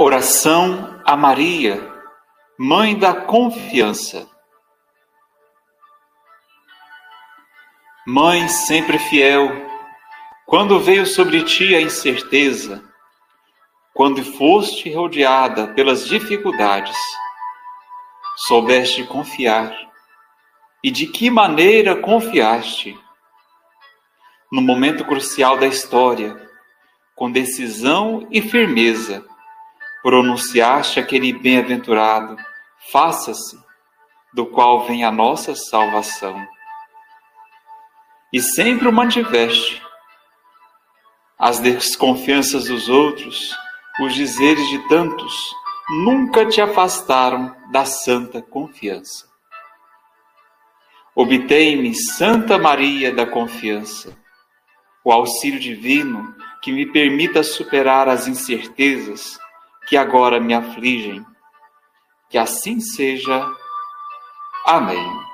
Oração a Maria, Mãe da Confiança. Mãe sempre fiel, quando veio sobre ti a incerteza, quando foste rodeada pelas dificuldades, soubeste confiar. E de que maneira confiaste? No momento crucial da história, com decisão e firmeza, pronunciaste aquele bem-aventurado: faça-se, do qual vem a nossa salvação. E sempre o mantiveste. As desconfianças dos outros, os dizeres de tantos, nunca te afastaram da santa confiança. Obtei-me, Santa Maria da Confiança, o auxílio divino que me permita superar as incertezas que agora me afligem. Que assim seja. Amém.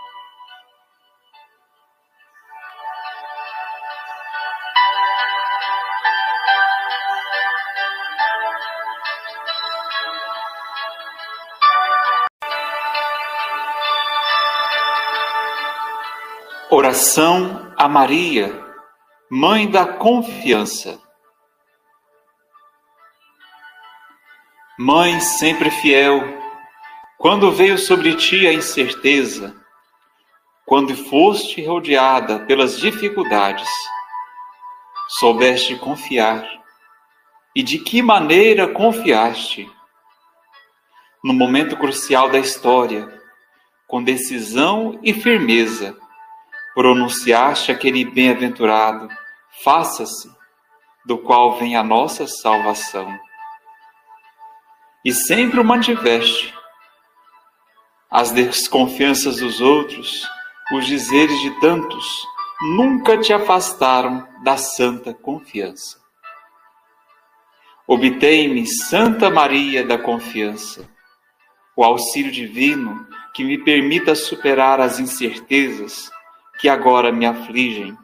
Oração a Maria, Mãe da Confiança. Mãe sempre fiel, quando veio sobre ti a incerteza, quando foste rodeada pelas dificuldades, soubeste confiar. E de que maneira confiaste? No momento crucial da história, com decisão e firmeza, pronunciaste aquele bem-aventurado: faça-se, do qual vem a nossa salvação e sempre o mantiveste. As desconfianças dos outros, os dizeres de tantos, nunca te afastaram da santa confiança. Obtei-me, Santa Maria da Confiança, o auxílio divino que me permita superar as incertezas que agora me afligem.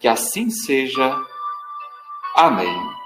Que assim seja. Amém.